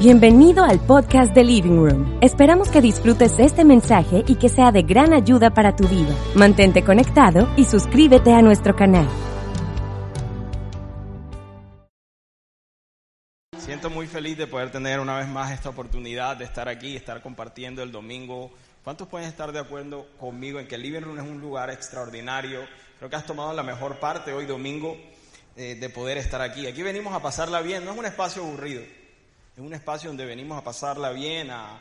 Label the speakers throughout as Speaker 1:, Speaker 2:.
Speaker 1: Bienvenido al podcast de Living Room. Esperamos que disfrutes este mensaje y que sea de gran ayuda para tu vida. Mantente conectado y suscríbete a nuestro canal.
Speaker 2: Siento muy feliz de poder tener una vez más esta oportunidad de estar aquí, estar compartiendo el domingo. ¿Cuántos pueden estar de acuerdo conmigo en que Living Room es un lugar extraordinario? Creo que has tomado la mejor parte hoy domingo eh, de poder estar aquí. Aquí venimos a pasarla bien, no es un espacio aburrido. Es un espacio donde venimos a pasarla bien, a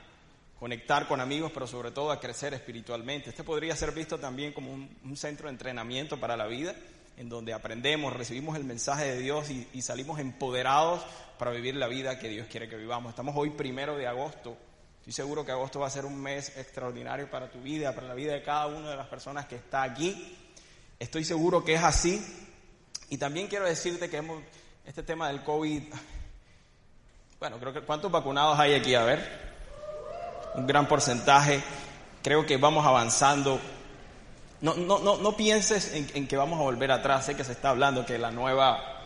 Speaker 2: conectar con amigos, pero sobre todo a crecer espiritualmente. Este podría ser visto también como un, centro de entrenamiento para la vida, en donde aprendemos, recibimos el mensaje de Dios y, salimos empoderados para vivir la vida que Dios quiere que vivamos. Estamos hoy primero de agosto. Estoy seguro que agosto va a ser un mes extraordinario para tu vida, para la vida de cada una de las personas que está aquí. Estoy seguro que es así. Y también quiero decirte que este tema del COVID bueno, creo que ¿cuántos vacunados hay aquí? A ver. Un gran porcentaje. Creo que vamos avanzando. No, no, no, no pienses en, en, que vamos a volver atrás. Sé que se está hablando que la nueva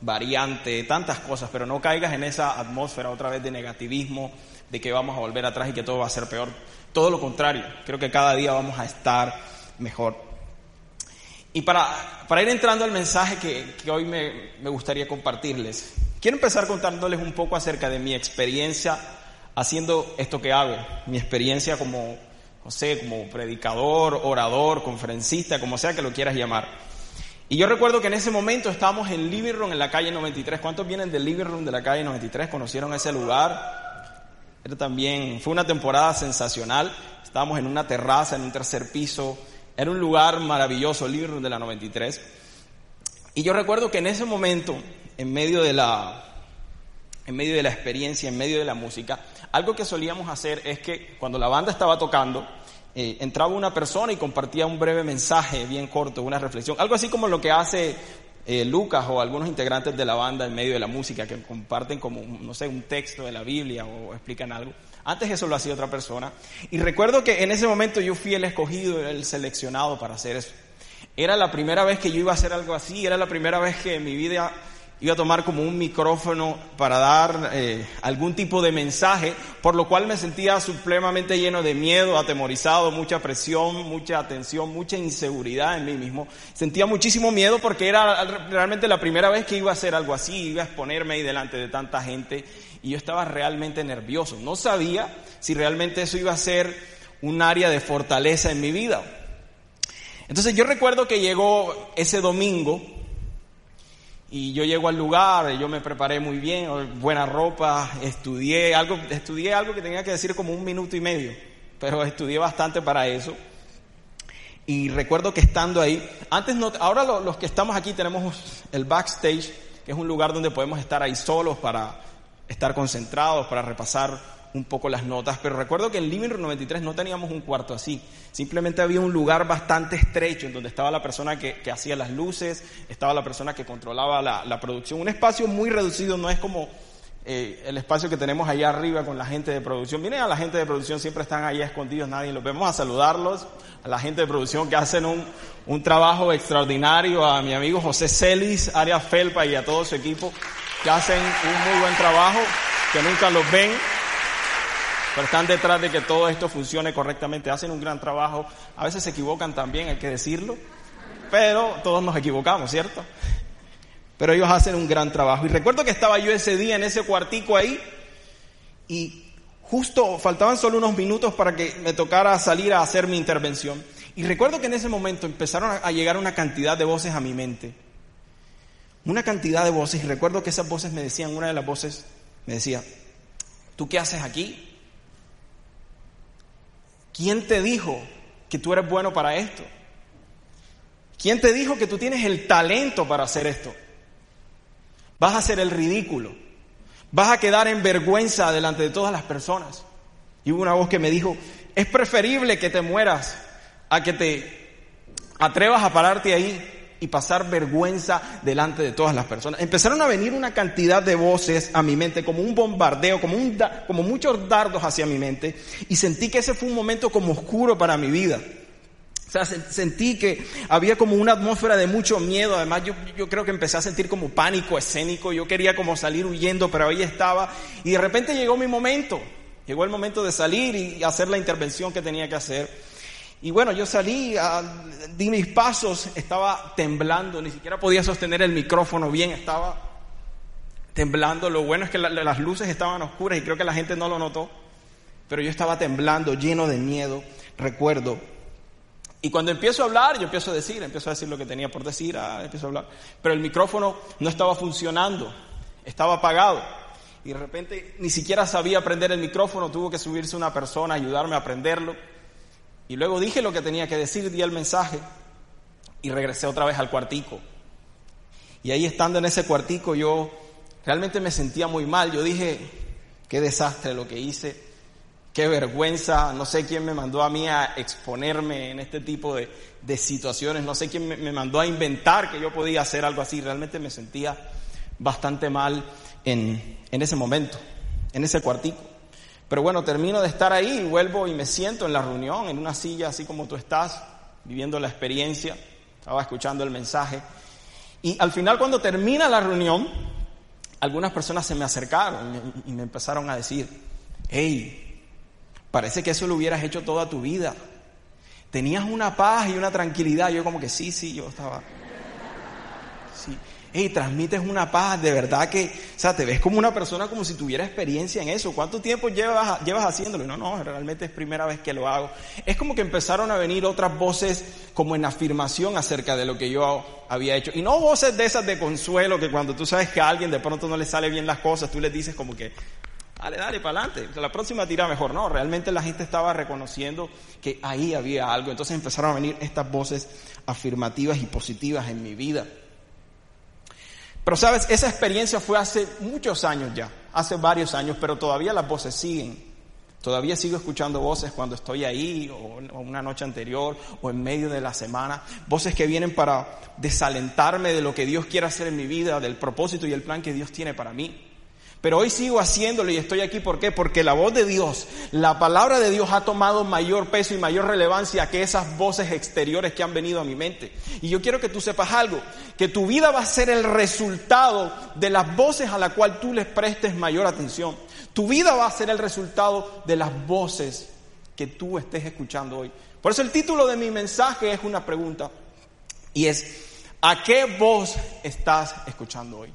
Speaker 2: variante, tantas cosas, pero no caigas en esa atmósfera otra vez de negativismo, de que vamos a volver atrás y que todo va a ser peor. Todo lo contrario. Creo que cada día vamos a estar mejor. Y para, para ir entrando al mensaje que, que hoy me, me gustaría compartirles, Quiero empezar contándoles un poco acerca de mi experiencia haciendo esto que hago, mi experiencia como, no sé, como predicador, orador, conferencista, como sea que lo quieras llamar. Y yo recuerdo que en ese momento estábamos en Living Room, en la calle 93. ¿Cuántos vienen del Living Room de la calle 93? ¿Conocieron ese lugar? Era también, fue una temporada sensacional. Estábamos en una terraza, en un tercer piso. Era un lugar maravilloso, Living Room de la 93. Y yo recuerdo que en ese momento en medio de la, en medio de la experiencia, en medio de la música, algo que solíamos hacer es que cuando la banda estaba tocando, eh, entraba una persona y compartía un breve mensaje bien corto, una reflexión, algo así como lo que hace eh, Lucas o algunos integrantes de la banda en medio de la música, que comparten como, no sé, un texto de la Biblia o explican algo. Antes eso lo hacía otra persona. Y recuerdo que en ese momento yo fui el escogido, el seleccionado para hacer eso. Era la primera vez que yo iba a hacer algo así, era la primera vez que en mi vida iba a tomar como un micrófono para dar eh, algún tipo de mensaje, por lo cual me sentía supremamente lleno de miedo, atemorizado, mucha presión, mucha atención, mucha inseguridad en mí mismo. Sentía muchísimo miedo porque era realmente la primera vez que iba a hacer algo así, iba a exponerme ahí delante de tanta gente y yo estaba realmente nervioso. No sabía si realmente eso iba a ser un área de fortaleza en mi vida. Entonces yo recuerdo que llegó ese domingo, y yo llego al lugar, yo me preparé muy bien, buena ropa, estudié algo, estudié algo que tenía que decir como un minuto y medio, pero estudié bastante para eso. Y recuerdo que estando ahí, antes no, ahora los que estamos aquí tenemos el backstage, que es un lugar donde podemos estar ahí solos para estar concentrados, para repasar un poco las notas, pero recuerdo que en Living Room 93 no teníamos un cuarto así, simplemente había un lugar bastante estrecho en donde estaba la persona que, hacía las luces, estaba la persona que controlaba la, producción, un espacio muy reducido, no es como eh, el espacio que tenemos allá arriba con la gente de producción. Miren a la gente de producción, siempre están ahí escondidos, nadie los vemos a saludarlos, a la gente de producción que hacen un, un trabajo extraordinario, a mi amigo José Celis, Arias Felpa y a todo su equipo que hacen un muy buen trabajo, que nunca los ven pero están detrás de que todo esto funcione correctamente, hacen un gran trabajo, a veces se equivocan también, hay que decirlo, pero todos nos equivocamos, ¿cierto? Pero ellos hacen un gran trabajo. Y recuerdo que estaba yo ese día en ese cuartico ahí y justo faltaban solo unos minutos para que me tocara salir a hacer mi intervención. Y recuerdo que en ese momento empezaron a llegar una cantidad de voces a mi mente. Una cantidad de voces. Y recuerdo que esas voces me decían, una de las voces me decía, ¿tú qué haces aquí? ¿Quién te dijo que tú eres bueno para esto? ¿Quién te dijo que tú tienes el talento para hacer esto? Vas a hacer el ridículo. Vas a quedar en vergüenza delante de todas las personas. Y hubo una voz que me dijo, es preferible que te mueras a que te atrevas a pararte ahí y pasar vergüenza delante de todas las personas. Empezaron a venir una cantidad de voces a mi mente, como un bombardeo, como, un como muchos dardos hacia mi mente, y sentí que ese fue un momento como oscuro para mi vida. O sea, sentí que había como una atmósfera de mucho miedo. Además, yo, yo, creo que empecé a sentir como pánico escénico. Yo quería como salir huyendo, pero ahí estaba. Y de repente llegó mi momento. Llegó el momento de salir y hacer la intervención que tenía que hacer. Y bueno, yo salí, di mis pasos, estaba temblando, ni siquiera podía sostener el micrófono bien, estaba temblando. Lo bueno es que las luces estaban oscuras y creo que la gente no lo notó. Pero yo estaba temblando, lleno de miedo, recuerdo. Y cuando empiezo a hablar, yo empiezo a decir, empiezo a decir lo que tenía por decir, ah, empiezo a hablar. Pero el micrófono no estaba funcionando, estaba apagado. Y de repente ni siquiera sabía prender el micrófono, tuvo que subirse una persona, ayudarme a prenderlo. Y luego dije lo que tenía que decir, di el mensaje y regresé otra vez al cuartico. Y ahí estando en ese cuartico yo realmente me sentía muy mal. Yo dije, qué desastre lo que hice qué vergüenza, no sé quién me mandó a mí a exponerme en este tipo de, situaciones, no sé quién me, mandó a inventar que yo podía hacer algo así, realmente me sentía bastante mal en, en ese momento, en ese cuartico. Pero bueno, termino de estar ahí vuelvo y me siento en la reunión, en una silla así como tú estás, viviendo la experiencia, estaba escuchando el mensaje. Y al final cuando termina la reunión, algunas personas se me acercaron y me empezaron a decir, hey, Parece que eso lo hubieras hecho toda tu vida. Tenías una paz y una tranquilidad. Yo como que sí, sí, yo estaba... Sí. Hey, transmites una paz, de verdad que, o sea, te ves como una persona como si tuviera experiencia en eso. ¿Cuánto tiempo llevas, llevas haciéndolo? No, no, realmente es primera vez que lo hago. Es como que empezaron a venir otras voces como en afirmación acerca de lo que yo había hecho. Y no voces de esas de consuelo, que cuando tú sabes que a alguien de pronto no le sale bien las cosas, tú le dices como que, Dale, dale, para adelante. La próxima tira mejor. No, realmente la gente estaba reconociendo que ahí había algo. Entonces empezaron a venir estas voces afirmativas y positivas en mi vida. Pero sabes, esa experiencia fue hace muchos años ya, hace varios años, pero todavía las voces siguen. Todavía sigo escuchando voces cuando estoy ahí, o, una noche anterior, o en medio de la semana. Voces que vienen para desalentarme de lo que Dios quiere hacer en mi vida, del propósito y el plan que Dios tiene para mí. Pero hoy sigo haciéndolo y estoy aquí, ¿por qué? Porque la voz de Dios, la palabra de Dios ha tomado mayor peso y mayor relevancia que esas voces exteriores que han venido a mi mente. Y yo quiero que tú sepas algo, que tu vida va a ser el resultado de las voces a las cuales tú les prestes mayor atención. Tu vida va a ser el resultado de las voces que tú estés escuchando hoy. Por eso el título de mi mensaje es una pregunta y es, ¿a qué voz estás escuchando hoy?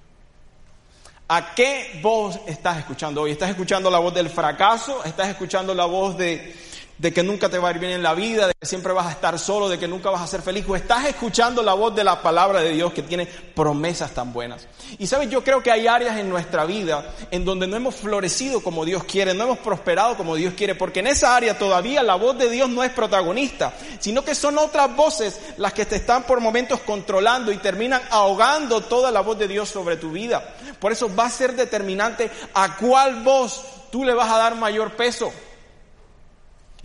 Speaker 2: ¿A qué voz estás escuchando hoy? ¿Estás escuchando la voz del fracaso? ¿Estás escuchando la voz de, de, que nunca te va a ir bien en la vida? ¿De que siempre vas a estar solo? ¿De que nunca vas a ser feliz? ¿O estás escuchando la voz de la palabra de Dios que tiene promesas tan buenas? Y sabes, yo creo que hay áreas en nuestra vida en donde no hemos florecido como Dios quiere, no hemos prosperado como Dios quiere, porque en esa área todavía la voz de Dios no es protagonista, sino que son otras voces las que te están por momentos controlando y terminan ahogando toda la voz de Dios sobre tu vida. Por eso va a ser determinante a cuál voz tú le vas a dar mayor peso.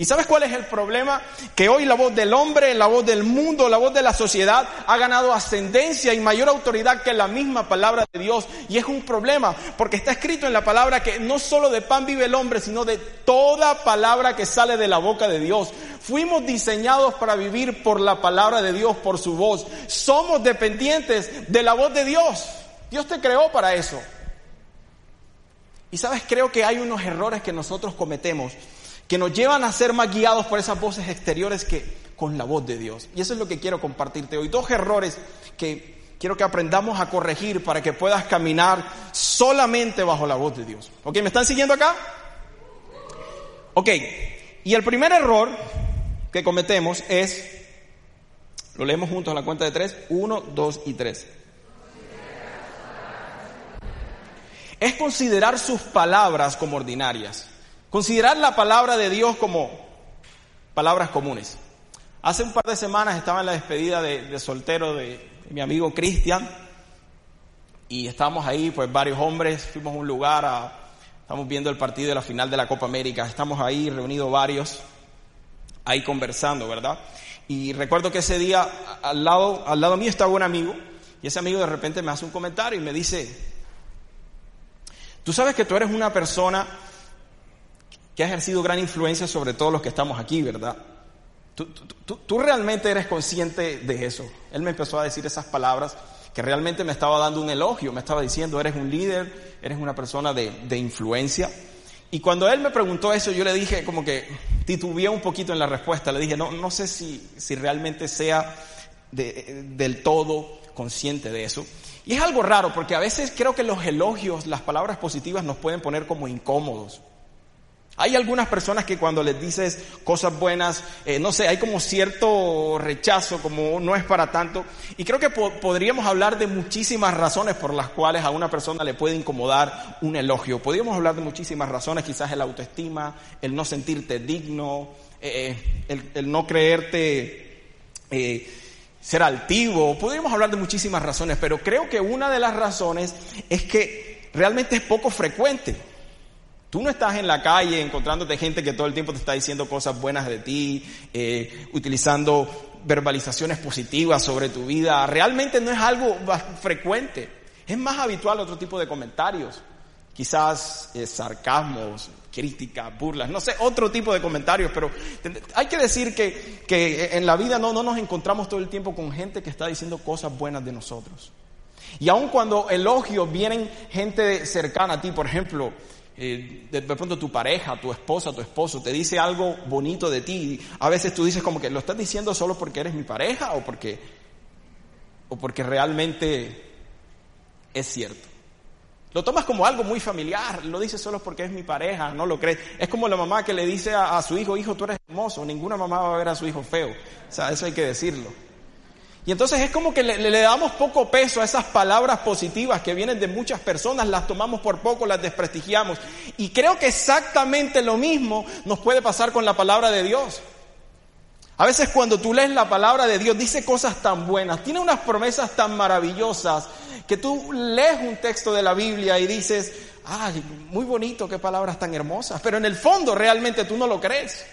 Speaker 2: ¿Y sabes cuál es el problema? Que hoy la voz del hombre, la voz del mundo, la voz de la sociedad ha ganado ascendencia y mayor autoridad que la misma palabra de Dios. Y es un problema, porque está escrito en la palabra que no solo de pan vive el hombre, sino de toda palabra que sale de la boca de Dios. Fuimos diseñados para vivir por la palabra de Dios, por su voz. Somos dependientes de la voz de Dios. Dios te creó para eso. Y sabes, creo que hay unos errores que nosotros cometemos que nos llevan a ser más guiados por esas voces exteriores que con la voz de Dios. Y eso es lo que quiero compartirte hoy. Dos errores que quiero que aprendamos a corregir para que puedas caminar solamente bajo la voz de Dios. ¿Ok? ¿Me están siguiendo acá? Ok. Y el primer error que cometemos es, lo leemos juntos a la cuenta de tres, uno, dos y tres. es considerar sus palabras como ordinarias, considerar la palabra de Dios como palabras comunes. Hace un par de semanas estaba en la despedida de, soltero de, mi amigo Cristian y estábamos ahí, pues varios hombres, fuimos a un lugar, a, estamos viendo el partido de la final de la Copa América, estamos ahí reunidos varios, ahí conversando, ¿verdad? Y recuerdo que ese día al lado, al lado mío estaba un amigo y ese amigo de repente me hace un comentario y me dice, Tú sabes que tú eres una persona que ha ejercido gran influencia sobre todos los que estamos aquí, ¿verdad? tú, realmente eres consciente de eso. Él me empezó a decir esas palabras que realmente me estaba dando un elogio, me estaba diciendo, eres un líder, eres una persona de, de influencia. Y cuando él me preguntó eso, yo le dije como que titubeé un poquito en la respuesta. Le dije, no, no sé si, si realmente sea del todo consciente de eso. Y es algo raro porque a veces creo que los elogios, las palabras positivas nos pueden poner como incómodos. Hay algunas personas que cuando les dices cosas buenas, eh, no sé, hay como cierto rechazo, como no es para tanto. Y creo que podríamos hablar de muchísimas razones por las cuales a una persona le puede incomodar un elogio. Podríamos hablar de muchísimas razones, quizás el autoestima, el no sentirte digno, eh, eh, el, no creerte ser altivo. Podríamos hablar de muchísimas razones, pero creo que una de las razones es que realmente es poco frecuente. Tú no estás en la calle encontrándote gente que todo el tiempo te está diciendo cosas buenas de ti, eh, utilizando verbalizaciones positivas sobre tu vida. Realmente no es algo frecuente. Es más habitual otro tipo de comentarios. Quizás eh, sarcasmos, críticas, burlas, no sé, otro tipo de comentarios, pero hay que decir que, que en la vida no, no nos encontramos todo el tiempo con gente que está diciendo cosas buenas de nosotros. Y aun cuando elogios vienen gente cercana a ti, por ejemplo, eh, de, pronto tu pareja, tu esposa, tu esposo te dice algo bonito de ti, a veces tú dices como que lo estás diciendo solo porque eres mi pareja o porque, o porque realmente es cierto. Lo tomas como algo muy familiar, lo dices solo porque es mi pareja, no lo crees. Es como la mamá que le dice a, a su hijo, hijo, tú eres hermoso, ninguna mamá va a ver a su hijo feo. O sea, eso hay que decirlo. Y entonces es como que le, damos poco peso a esas palabras positivas que vienen de muchas personas, las tomamos por poco, las desprestigiamos. Y creo que exactamente lo mismo nos puede pasar con la palabra de Dios. A veces cuando tú lees la palabra de Dios dice cosas tan buenas, tiene unas promesas tan maravillosas que tú lees un texto de la Biblia y dices, ay, muy bonito, qué palabras tan hermosas, pero en el fondo realmente tú no lo crees.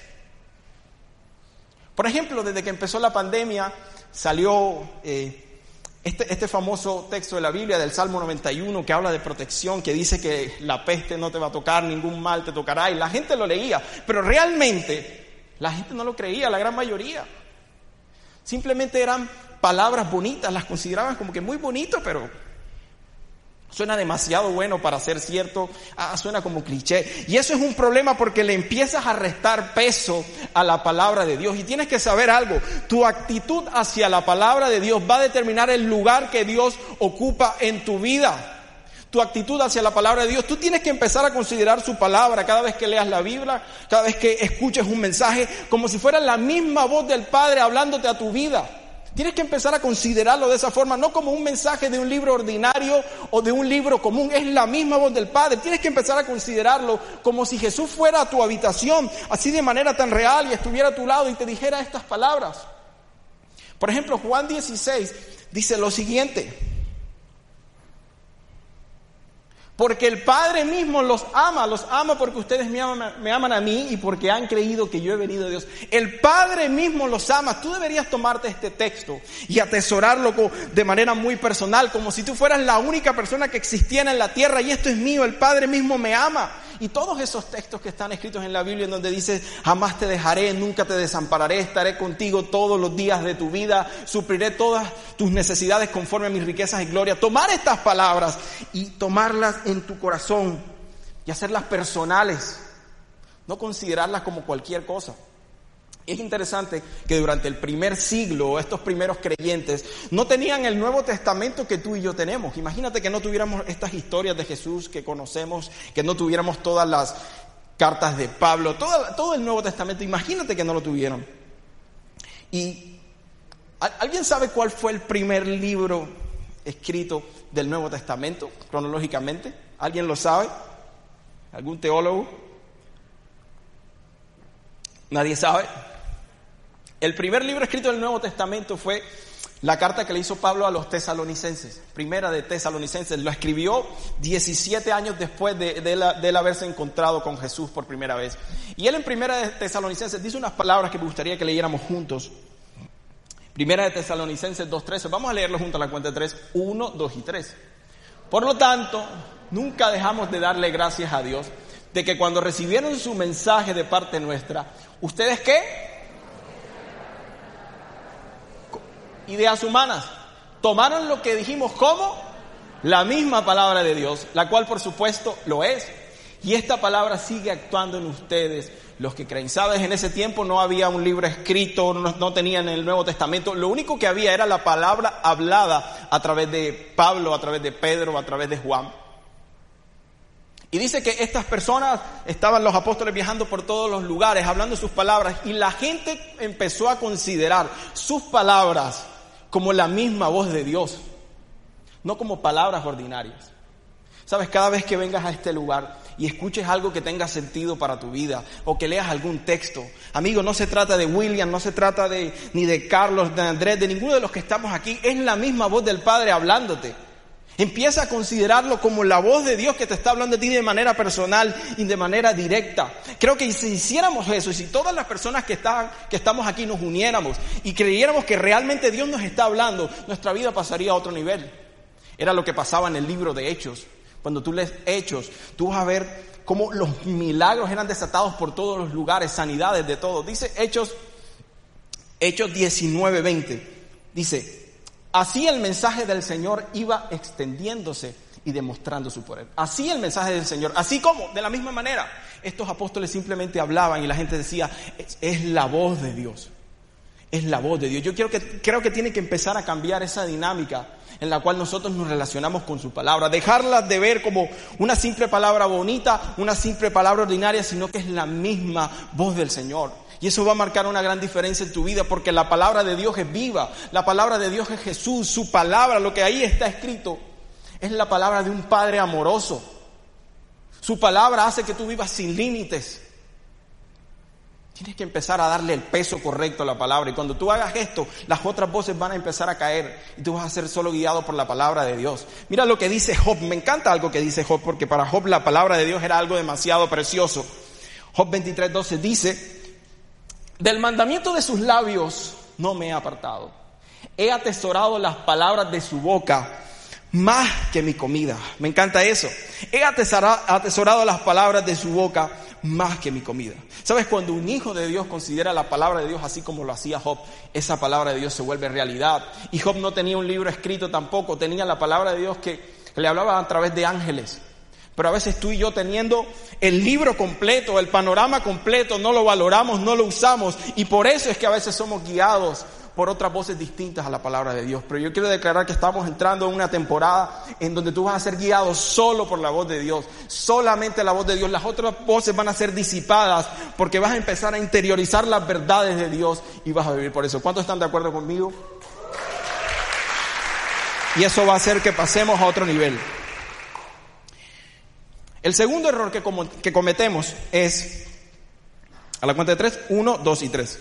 Speaker 2: Por ejemplo, desde que empezó la pandemia, salió eh, este, este, famoso texto de la Biblia del Salmo 91 que habla de protección, que dice que la peste no te va a tocar, ningún mal te tocará, y la gente lo leía, pero realmente la gente no lo creía, la gran mayoría. Simplemente eran palabras bonitas, las consideraban como que muy bonito, pero Suena demasiado bueno para ser cierto, ah, suena como cliché. Y eso es un problema porque le empiezas a restar peso a la palabra de Dios. Y tienes que saber algo, tu actitud hacia la palabra de Dios va a determinar el lugar que Dios ocupa en tu vida. Tu actitud hacia la palabra de Dios, tú tienes que empezar a considerar su palabra cada vez que leas la Biblia, cada vez que escuches un mensaje, como si fuera la misma voz del Padre hablándote a tu vida. Tienes que empezar a considerarlo de esa forma, no como un mensaje de un libro ordinario o de un libro común, es la misma voz del Padre. Tienes que empezar a considerarlo como si Jesús fuera a tu habitación, así de manera tan real y estuviera a tu lado y te dijera estas palabras. Por ejemplo, Juan 16 dice lo siguiente. Porque el Padre mismo los ama, los ama porque ustedes me aman, a mí y porque han creído que yo he venido de Dios. El Padre mismo los ama. Tú deberías tomarte este texto y atesorarlo de manera muy personal, como si tú fueras la única persona que existiera en la tierra y esto es mío, el Padre mismo me ama. Y todos esos textos que están escritos en la Biblia en donde dice, jamás te dejaré, nunca te desampararé, estaré contigo todos los días de tu vida, supliré todas tus necesidades conforme a mis riquezas y gloria. Tomar estas palabras y tomarlas en tu corazón y hacerlas personales, no considerarlas como cualquier cosa. Es interesante que durante el primer siglo estos primeros creyentes no tenían el Nuevo Testamento que tú y yo tenemos. Imagínate que no tuviéramos estas historias de Jesús que conocemos, que no tuviéramos todas las cartas de Pablo, todo, el Nuevo Testamento. Imagínate que no lo tuvieron. ¿Y alguien sabe cuál fue el primer libro escrito del Nuevo Testamento cronológicamente? ¿Alguien lo sabe? ¿Algún teólogo? ¿Nadie sabe? El primer libro escrito del Nuevo Testamento fue la carta que le hizo Pablo a los tesalonicenses, primera de tesalonicenses. Lo escribió 17 años después de, de, él haberse encontrado con Jesús por primera vez. Y él en primera de tesalonicenses dice unas palabras que me gustaría que leyéramos juntos. Primera de tesalonicenses 2.13. Vamos a leerlo juntos a la cuenta de 3. 1, 2 y 3. Por lo tanto, nunca dejamos de darle gracias a Dios de que cuando recibieron su mensaje de parte nuestra, ¿ustedes qué? Ideas humanas. Tomaron lo que dijimos como la misma palabra de Dios, la cual por supuesto lo es. Y esta palabra sigue actuando en ustedes, los que creen. Sabes, en ese tiempo no había un libro escrito, no, tenían el Nuevo Testamento. Lo único que había era la palabra hablada a través de Pablo, a través de Pedro, a través de Juan. Y dice que estas personas estaban los apóstoles viajando por todos los lugares, hablando sus palabras, y la gente empezó a considerar sus palabras como la misma voz de Dios, no como palabras ordinarias. Sabes, cada vez que vengas a este lugar y escuches algo que tenga sentido para tu vida o que leas algún texto, amigo, no se trata de William, no se trata de ni de Carlos, de Andrés, de ninguno de los que estamos aquí, es la misma voz del Padre hablándote. Empieza a considerarlo como la voz de Dios que te está hablando a ti de manera personal y de manera directa. Creo que si hiciéramos eso y si todas las personas que, están, que estamos aquí nos uniéramos y creyéramos que realmente Dios nos está hablando, nuestra vida pasaría a otro nivel. Era lo que pasaba en el libro de Hechos. Cuando tú lees Hechos, tú vas a ver cómo los milagros eran desatados por todos los lugares, sanidades de todo. Dice Hechos, Hechos 19, 20. Dice, Así el mensaje del Señor iba extendiéndose y demostrando su poder. Así el mensaje del Señor, así como, de la misma manera, estos apóstoles simplemente hablaban y la gente decía, es, la voz de Dios, es la voz de Dios. Yo quiero que, creo que tiene que empezar a cambiar esa dinámica en la cual nosotros nos relacionamos con su palabra, dejarla de ver como una simple palabra bonita, una simple palabra ordinaria, sino que es la misma voz del Señor. Y eso va a marcar una gran diferencia en tu vida porque la palabra de Dios es viva, la palabra de Dios es Jesús, su palabra, lo que ahí está escrito, es la palabra de un Padre amoroso. Su palabra hace que tú vivas sin límites. Tienes que empezar a darle el peso correcto a la palabra. Y cuando tú hagas esto, las otras voces van a empezar a caer y tú vas a ser solo guiado por la palabra de Dios. Mira lo que dice Job. Me encanta algo que dice Job porque para Job la palabra de Dios era algo demasiado precioso. Job 23, 12 dice, del mandamiento de sus labios no me he apartado. He atesorado las palabras de su boca más que mi comida. Me encanta eso. He atesorado, las palabras de su boca más que mi comida. ¿Sabes? Cuando un hijo de Dios considera la palabra de Dios así como lo hacía Job, esa palabra de Dios se vuelve realidad. Y Job no tenía un libro escrito tampoco, tenía la palabra de Dios que le hablaba a través de ángeles. Pero a veces tú y yo teniendo el libro completo, el panorama completo, no lo valoramos, no lo usamos y por eso es que a veces somos guiados por otras voces distintas a la palabra de Dios. Pero yo quiero declarar que estamos entrando en una temporada en donde tú vas a ser guiado solo por la voz de Dios, solamente la voz de Dios. Las otras voces van a ser disipadas porque vas a empezar a interiorizar las verdades de Dios y vas a vivir por eso. ¿Cuántos están de acuerdo conmigo? Y eso va a hacer que pasemos a otro nivel. El segundo error que, cometemos es, a la cuenta de tres, uno, dos y tres.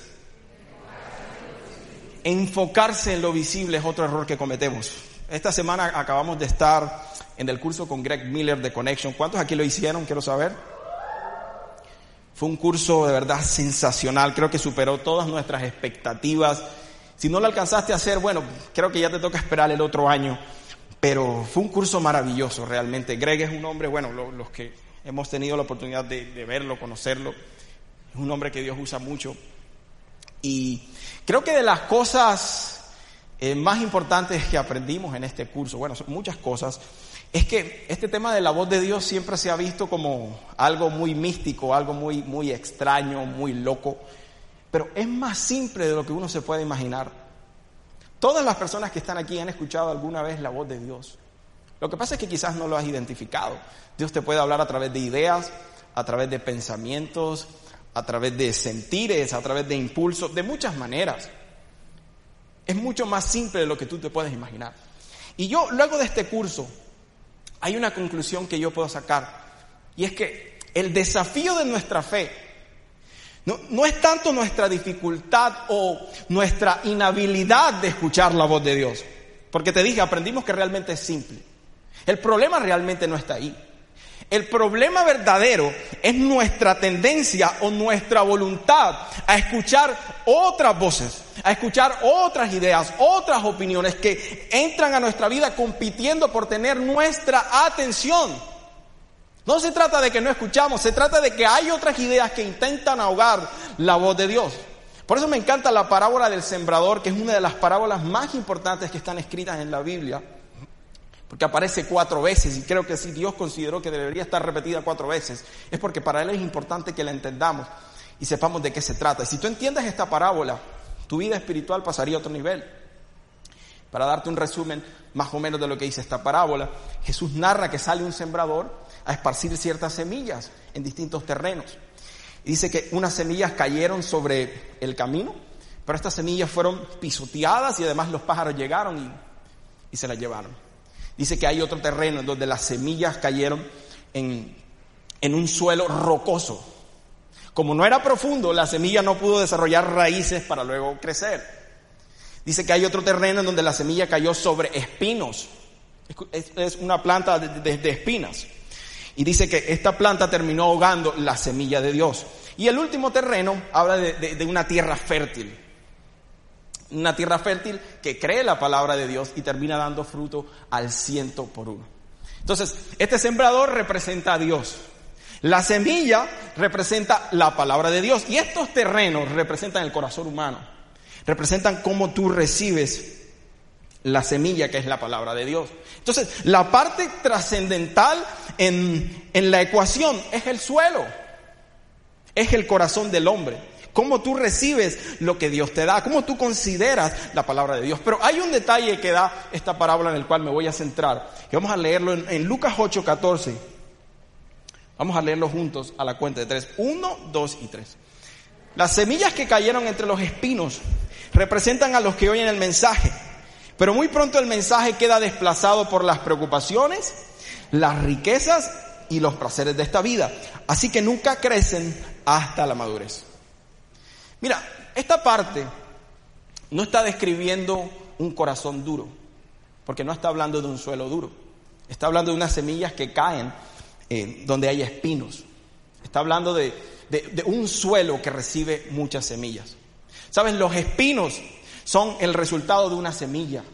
Speaker 2: Enfocarse en lo visible es otro error que cometemos. Esta semana acabamos de estar en el curso con Greg Miller de Connection. ¿Cuántos aquí lo hicieron? Quiero saber. Fue un curso de verdad sensacional. Creo que superó todas nuestras expectativas. Si no lo alcanzaste a hacer, bueno, creo que ya te toca esperar el otro año pero fue un curso maravilloso realmente. Greg es un hombre, bueno, los que hemos tenido la oportunidad de, verlo, conocerlo, es un hombre que Dios usa mucho. Y creo que de las cosas eh, más importantes que aprendimos en este curso, bueno, son muchas cosas, es que este tema de la voz de Dios siempre se ha visto como algo muy místico, algo muy, muy extraño, muy loco, pero es más simple de lo que uno se puede imaginar. Todas las personas que están aquí han escuchado alguna vez la voz de Dios. Lo que pasa es que quizás no lo has identificado. Dios te puede hablar a través de ideas, a través de pensamientos, a través de sentires, a través de impulsos, de muchas maneras. Es mucho más simple de lo que tú te puedes imaginar. Y yo, luego de este curso, hay una conclusión que yo puedo sacar. Y es que el desafío de nuestra fe no, es tanto nuestra dificultad o nuestra inhabilidad de escuchar la voz de Dios. Porque te dije, aprendimos que realmente es simple. El problema realmente no está ahí. El problema verdadero es nuestra tendencia o nuestra voluntad a escuchar otras voces, a escuchar otras ideas, otras opiniones que entran a nuestra vida compitiendo por tener nuestra atención. No se trata de que no escuchamos, se trata de que hay otras ideas que intentan ahogar la voz de Dios. Por eso me encanta la parábola del sembrador, que es una de las parábolas más importantes que están escritas en la Biblia, porque aparece cuatro veces y creo que si Dios consideró que debería estar repetida cuatro veces, es porque para Él es importante que la entendamos y sepamos de qué se trata. Y si tú entiendes esta parábola, tu vida espiritual pasaría a otro nivel. Para darte un resumen más o menos de lo que dice esta parábola, Jesús narra que sale un sembrador a esparcir ciertas semillas en distintos terrenos. Dice que unas semillas cayeron sobre el camino, pero estas semillas fueron pisoteadas y además los pájaros llegaron y, se las llevaron. Dice que hay otro terreno en donde las semillas cayeron en, en un suelo rocoso. Como no era profundo, la semilla no pudo desarrollar raíces para luego crecer. Dice que hay otro terreno en donde la semilla cayó sobre espinos. Es una planta de espinas. Y dice que esta planta terminó ahogando la semilla de Dios. Y el último terreno habla de, una tierra fértil. Una tierra fértil que cree la palabra de Dios y termina dando fruto al ciento por uno. Entonces, este sembrador representa a Dios. La semilla representa la palabra de Dios. Y estos terrenos representan el corazón humano. Representan cómo tú recibes la semilla que es la palabra de Dios. Entonces, la parte trascendental en, en, la ecuación es el suelo, es el corazón del hombre. Cómo tú recibes lo que Dios te da, cómo tú consideras la palabra de Dios. Pero hay un detalle que da esta parábola en el cual me voy a centrar. Y vamos a leerlo en, en Lucas 8, 14. Vamos a leerlo juntos a la cuenta de tres. Uno, dos y tres. Las semillas que cayeron entre los espinos representan a los que oyen el mensaje pero muy pronto el mensaje queda desplazado por las preocupaciones, las riquezas y los placeres de esta vida. Así que nunca crecen hasta la madurez. Mira, esta parte no está describiendo un corazón duro, porque no está hablando de un suelo duro. Está hablando de unas semillas que caen eh, donde hay espinos. Está hablando de, de un suelo que recibe muchas semillas. Sabes, los espinos son el resultado de una semilla.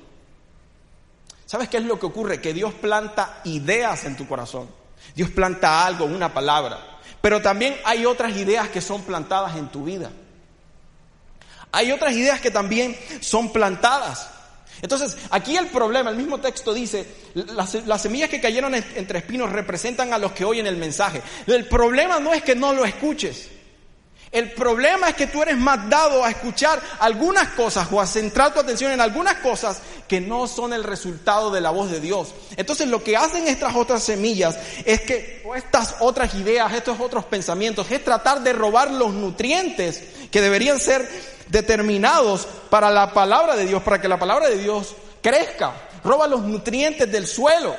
Speaker 2: ¿Sabes qué es lo que ocurre? Que Dios planta ideas en tu corazón. Dios planta algo, una palabra. Pero también hay otras ideas que son plantadas en tu vida. Hay otras ideas que también son plantadas. Entonces, aquí el problema, el mismo texto dice, las, semillas que cayeron entre espinos representan a los que oyen el mensaje. El problema no es que no lo escuches. El problema es que tú eres más dado a escuchar algunas cosas o a centrar tu atención en algunas cosas que no son el resultado de la voz de Dios. Entonces lo que hacen estas otras semillas es que estas otras ideas, estos otros pensamientos, es tratar de robar los nutrientes que deberían ser determinados para la palabra de Dios, para que la palabra de Dios crezca. Roba los nutrientes del suelo.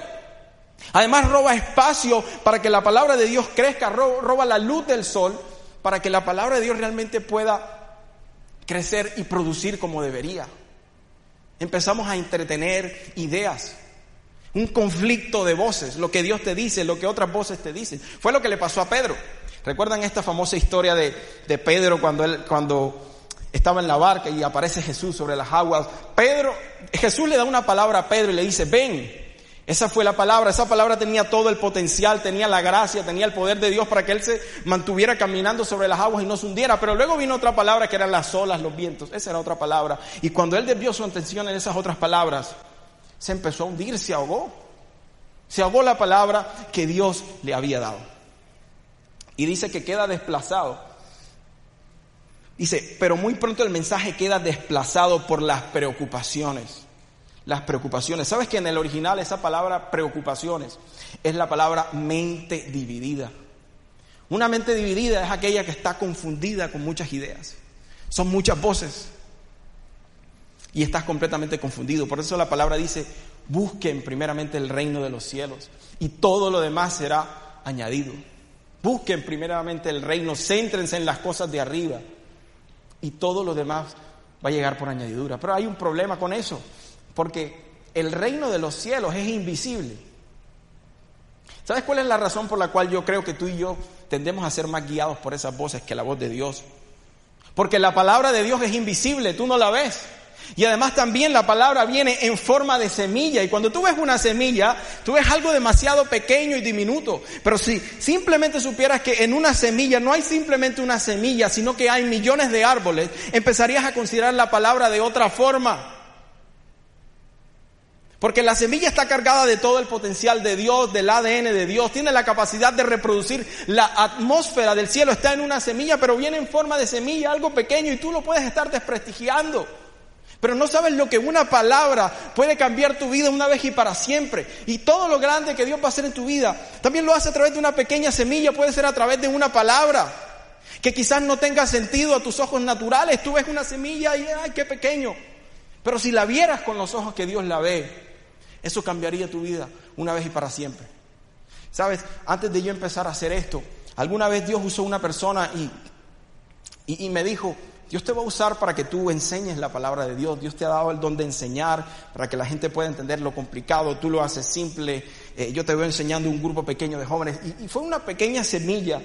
Speaker 2: Además roba espacio para que la palabra de Dios crezca, roba la luz del sol para que la palabra de Dios realmente pueda crecer y producir como debería. Empezamos a entretener ideas, un conflicto de voces, lo que Dios te dice, lo que otras voces te dicen. Fue lo que le pasó a Pedro. ¿Recuerdan esta famosa historia de, de Pedro cuando, él, cuando estaba en la barca y aparece Jesús sobre las aguas? Pedro, Jesús le da una palabra a Pedro y le dice, ven, esa fue la palabra, esa palabra tenía todo el potencial, tenía la gracia, tenía el poder de Dios para que él se mantuviera caminando sobre las aguas y no se hundiera. Pero luego vino otra palabra que eran las olas, los vientos, esa era otra palabra. Y cuando él desvió su atención en esas otras palabras, se empezó a hundir, se ahogó. Se ahogó la palabra que Dios le había dado. Y dice que queda desplazado. Dice, pero muy pronto el mensaje queda desplazado por las preocupaciones las preocupaciones. ¿Sabes que en el original esa palabra preocupaciones es la palabra mente dividida? Una mente dividida es aquella que está confundida con muchas ideas. Son muchas voces. Y estás completamente confundido. Por eso la palabra dice, busquen primeramente el reino de los cielos y todo lo demás será añadido. Busquen primeramente el reino, céntrense en las cosas de arriba y todo lo demás va a llegar por añadidura. Pero hay un problema con eso. Porque el reino de los cielos es invisible. ¿Sabes cuál es la razón por la cual yo creo que tú y yo tendemos a ser más guiados por esas voces que la voz de Dios? Porque la palabra de Dios es invisible, tú no la ves. Y además también la palabra viene en forma de semilla. Y cuando tú ves una semilla, tú ves algo demasiado pequeño y diminuto. Pero si simplemente supieras que en una semilla no hay simplemente una semilla, sino que hay millones de árboles, empezarías a considerar la palabra de otra forma. Porque la semilla está cargada de todo el potencial de Dios, del ADN de Dios, tiene la capacidad de reproducir la atmósfera del cielo, está en una semilla, pero viene en forma de semilla, algo pequeño, y tú lo puedes estar desprestigiando. Pero no sabes lo que una palabra puede cambiar tu vida una vez y para siempre. Y todo lo grande que Dios va a hacer en tu vida, también lo hace a través de una pequeña semilla, puede ser a través de una palabra. Que quizás no tenga sentido a tus ojos naturales. Tú ves una semilla y ¡ay, qué pequeño! Pero si la vieras con los ojos que Dios la ve, eso cambiaría tu vida una vez y para siempre. Sabes, antes de yo empezar a hacer esto, alguna vez Dios usó una persona y, y, me dijo, Dios te va a usar para que tú enseñes la palabra de Dios. Dios te ha dado el don de enseñar para que la gente pueda entender lo complicado. Tú lo haces simple. Eh, yo te voy enseñando un grupo pequeño de jóvenes. Y, y fue una pequeña semilla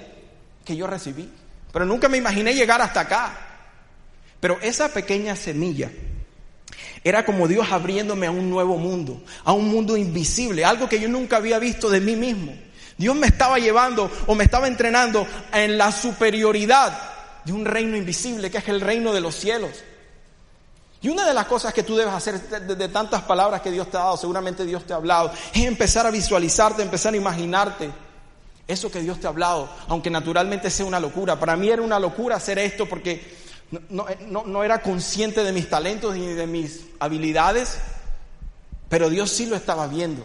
Speaker 2: que yo recibí. Pero nunca me imaginé llegar hasta acá. Pero esa pequeña semilla era como Dios abriéndome a un nuevo mundo, a un mundo invisible, algo que yo nunca había visto de mí mismo. Dios me estaba llevando o me estaba entrenando en la superioridad de un reino invisible que es el reino de los cielos. Y una de las cosas que tú debes hacer de, tantas palabras que Dios te ha dado, seguramente Dios te ha hablado, es empezar a visualizarte, empezar a imaginarte eso que Dios te ha hablado, aunque naturalmente sea una locura. Para mí era una locura hacer esto porque no, no, no era consciente de mis talentos ni de mis habilidades, pero Dios sí lo estaba viendo.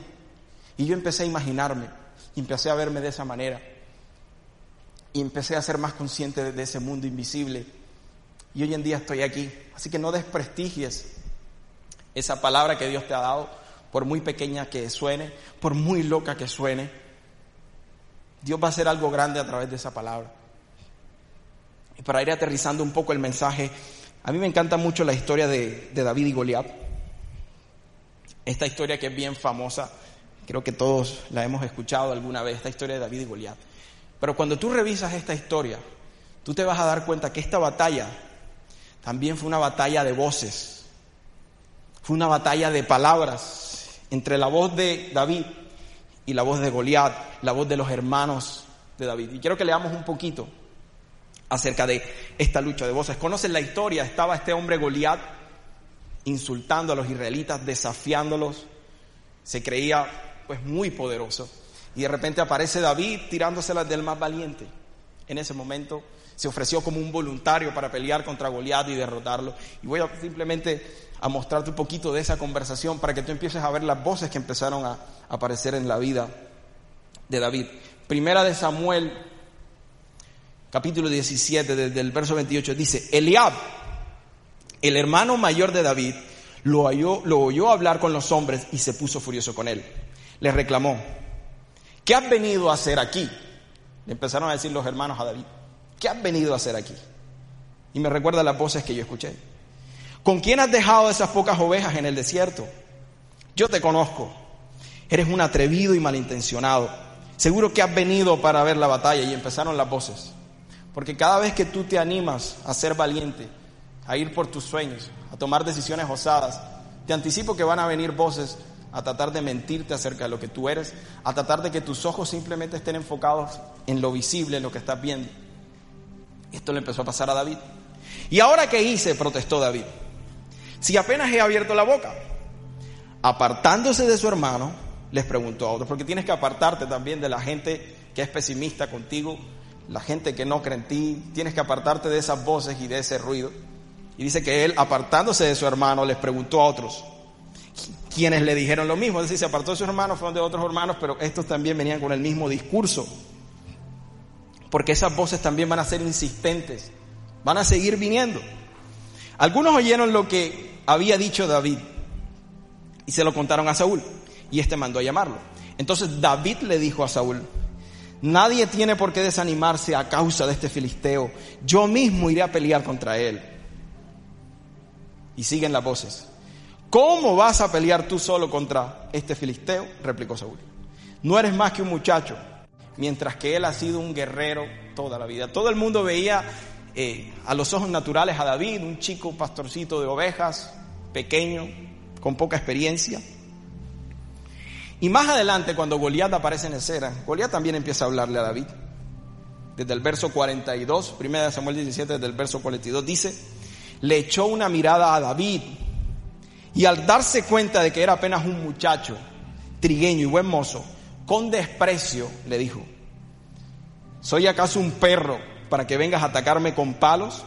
Speaker 2: Y yo empecé a imaginarme empecé a verme de esa manera y empecé a ser más consciente de ese mundo invisible. Y hoy en día estoy aquí. Así que no desprestigies esa palabra que Dios te ha dado, por muy pequeña que suene, por muy loca que suene. Dios va a hacer algo grande a través de esa palabra. Para ir aterrizando un poco el mensaje, a mí me encanta mucho la historia de, de David y Goliat. Esta historia que es bien famosa, creo que todos la hemos escuchado alguna vez, esta historia de David y Goliat. Pero cuando tú revisas esta historia, tú te vas a dar cuenta que esta batalla también fue una batalla de voces, fue una batalla de palabras entre la voz de David y la voz de Goliat, la voz de los hermanos de David. Y quiero que leamos un poquito acerca de esta lucha de voces. ¿Conocen la historia? Estaba este hombre Goliat insultando a los israelitas, desafiándolos. Se creía pues muy poderoso. Y de repente aparece David tirándoselas del más valiente. En ese momento se ofreció como un voluntario para pelear contra Goliat y derrotarlo. Y voy a simplemente a mostrarte un poquito de esa conversación para que tú empieces a ver las voces que empezaron a aparecer en la vida de David. Primera de Samuel, capítulo 17, desde el verso 28, dice, Eliab, el hermano mayor de David, lo oyó, hablar con los hombres y se puso furioso con él. Le reclamó, ¿Qué has venido a hacer aquí? Le empezaron a decir los hermanos a David, ¿qué has venido a hacer aquí? Y me recuerda las voces que yo escuché. ¿Con quién has dejado esas pocas ovejas en el desierto? Yo te conozco. Eres un atrevido y malintencionado. Seguro que has venido para ver la batalla y empezaron las voces. Porque cada vez que tú te animas a ser valiente, a ir por tus sueños, a tomar decisiones osadas, te anticipo que van a venir voces a tratar de mentirte acerca de lo que tú eres, a tratar de que tus ojos simplemente estén enfocados en lo visible, en lo que estás viendo. Esto le empezó a pasar a David. ¿Y ahora qué hice? protestó David. Si apenas he abierto la boca. Apartándose de su hermano, les preguntó a otros, porque tienes que apartarte también de la gente que es pesimista contigo, la gente que no cree en ti, tienes que apartarte de esas voces y de ese ruido. Y dice que él, apartándose de su hermano, les preguntó a otros, quienes le dijeron lo mismo. Es decir, se apartó de sus hermanos, fueron de otros hermanos, pero estos también venían con el mismo discurso. Porque esas voces también van a ser insistentes, van a seguir viniendo. Algunos oyeron lo que había dicho David y se lo contaron a Saúl y este mandó a llamarlo. Entonces David le dijo a Saúl, nadie tiene por qué desanimarse a causa de este filisteo, yo mismo iré a pelear contra él. Y siguen las voces. ¿Cómo vas a pelear tú solo contra este filisteo? replicó Saúl. No eres más que un muchacho, mientras que él ha sido un guerrero toda la vida. Todo el mundo veía eh, a los ojos naturales a David, un chico pastorcito de ovejas, pequeño, con poca experiencia. Y más adelante, cuando Goliat aparece en escena, Goliat también empieza a hablarle a David. Desde el verso 42, primera de Samuel 17, desde el verso 42, dice, le echó una mirada a David y al darse cuenta de que era apenas un muchacho, trigueño y buen mozo, con desprecio le dijo, ¿soy acaso un perro para que vengas a atacarme con palos?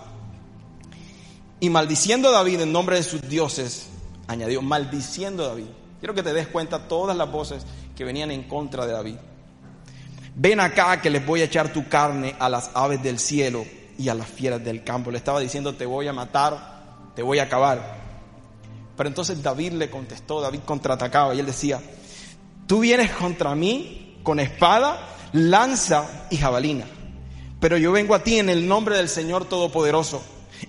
Speaker 2: Y maldiciendo a David en nombre de sus dioses, añadió, maldiciendo a David. Quiero que te des cuenta todas las voces que venían en contra de David. Ven acá que les voy a echar tu carne a las aves del cielo y a las fieras del campo. Le estaba diciendo, te voy a matar, te voy a acabar. Pero entonces David le contestó, David contraatacaba y él decía, tú vienes contra mí con espada, lanza y jabalina, pero yo vengo a ti en el nombre del Señor Todopoderoso,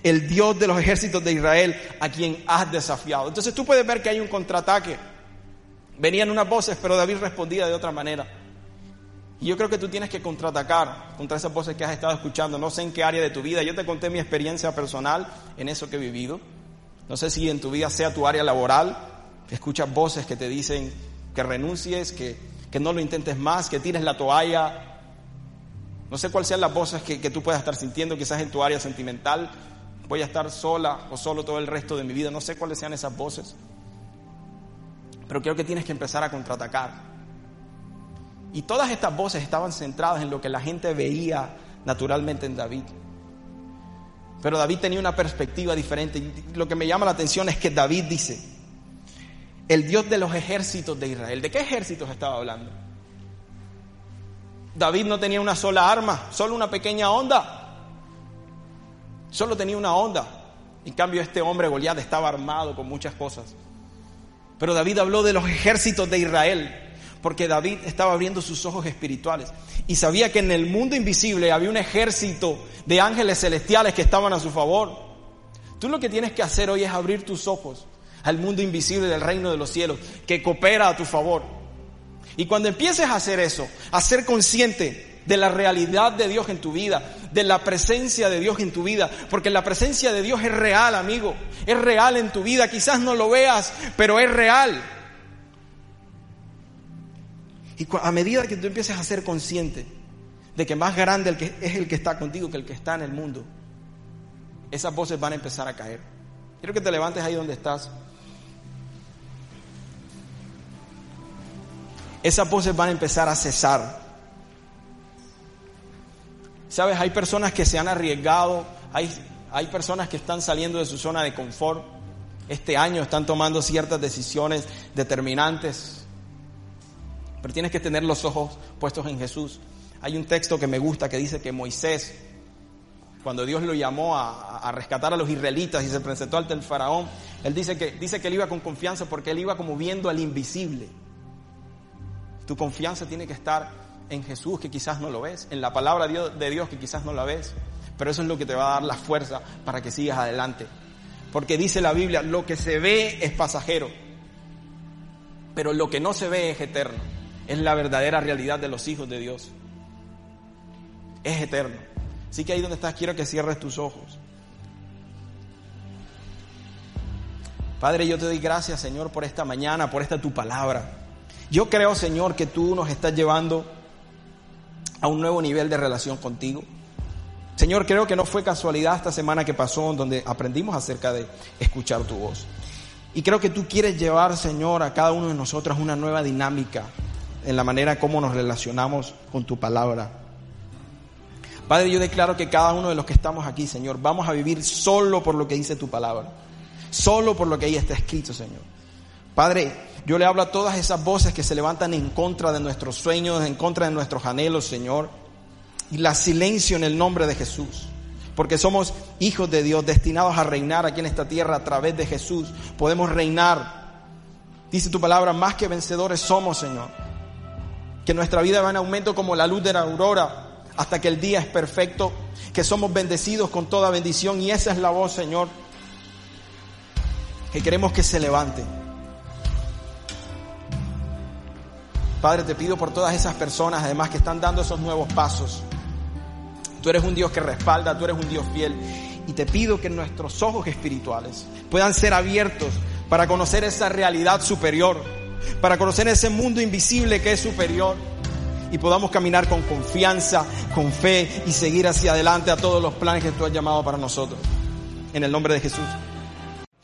Speaker 2: el Dios de los ejércitos de Israel, a quien has desafiado. Entonces tú puedes ver que hay un contraataque. Venían unas voces, pero David respondía de otra manera. Y yo creo que tú tienes que contraatacar contra esas voces que has estado escuchando. No sé en qué área de tu vida. Yo te conté mi experiencia personal en eso que he vivido. No sé si en tu vida sea tu área laboral, escuchas voces que te dicen que renuncies, que, que no lo intentes más, que tires la toalla. No sé cuáles sean las voces que, que tú puedas estar sintiendo, quizás en tu área sentimental. Voy a estar sola o solo todo el resto de mi vida. No sé cuáles sean esas voces. Pero creo que tienes que empezar a contraatacar. Y todas estas voces estaban centradas en lo que la gente veía naturalmente en David. Pero David tenía una perspectiva diferente. Y lo que me llama la atención es que David dice, el Dios de los ejércitos de Israel. ¿De qué ejércitos estaba hablando? David no tenía una sola arma, solo una pequeña onda. Solo tenía una onda. En cambio, este hombre Goliat estaba armado con muchas cosas. Pero David habló de los ejércitos de Israel porque David estaba abriendo sus ojos espirituales y sabía que en el mundo invisible había un ejército de ángeles celestiales que estaban a su favor. Tú lo que tienes que hacer hoy es abrir tus ojos al mundo invisible del reino de los cielos, que coopera a tu favor. Y cuando empieces a hacer eso, a ser consciente de la realidad de Dios en tu vida, de la presencia de Dios en tu vida, porque la presencia de Dios es real, amigo, es real en tu vida, quizás no lo veas, pero es real. Y a medida que tú empieces a ser consciente de que más grande es el que está contigo que el que está en el mundo, esas voces van a empezar a caer. Quiero que te levantes ahí donde estás. Esas voces van a empezar a cesar. Sabes, hay personas que se han arriesgado, hay, hay personas que están saliendo de su zona de confort. Este año están tomando ciertas decisiones determinantes pero tienes que tener los ojos puestos en Jesús. Hay un texto que me gusta que dice que Moisés, cuando Dios lo llamó a, rescatar a los israelitas y se presentó ante el faraón, él dice que, dice que él iba con confianza porque él iba como viendo al invisible. Tu confianza tiene que estar en Jesús, que quizás no lo ves, en la palabra de Dios, que quizás no la ves, pero eso es lo que te va a dar la fuerza para que sigas adelante. Porque dice la Biblia, lo que se ve es pasajero, pero lo que no se ve es eterno es la verdadera realidad de los hijos de Dios. Es eterno. Así que ahí donde estás quiero que cierres tus ojos. Padre, yo te doy gracias, Señor, por esta mañana, por esta tu palabra. Yo creo, Señor, que tú nos estás llevando a un nuevo nivel de relación contigo. Señor, creo que no fue casualidad esta semana que pasó donde aprendimos acerca de escuchar tu voz. Y creo que tú quieres llevar, Señor, a cada uno de nosotros una nueva dinámica en la manera como nos relacionamos con tu palabra. Padre, yo declaro que cada uno de los que estamos aquí, Señor, vamos a vivir solo por lo que dice tu palabra, solo por lo que ahí está escrito, Señor. Padre, yo le hablo a todas esas voces que se levantan en contra de nuestros sueños, en contra de nuestros anhelos, Señor, y la silencio en el nombre de Jesús. Porque somos hijos de Dios, destinados a reinar aquí en esta tierra a través de Jesús. Podemos reinar. Dice tu palabra, más que vencedores somos, Señor que nuestra vida va en aumento como la luz de la aurora hasta que el día es perfecto, que somos bendecidos con toda bendición y esa es la voz, Señor, que queremos que se levante. Padre, te pido por todas esas personas, además, que están dando esos nuevos pasos. Tú eres un Dios que respalda, tú eres un Dios fiel. Y te pido que nuestros ojos espirituales puedan ser abiertos para conocer esa realidad superior, para conocer ese mundo invisible que es superior y podamos caminar con confianza, con fe y seguir hacia adelante a todos los planes que tú has llamado para nosotros. En el nombre de Jesús.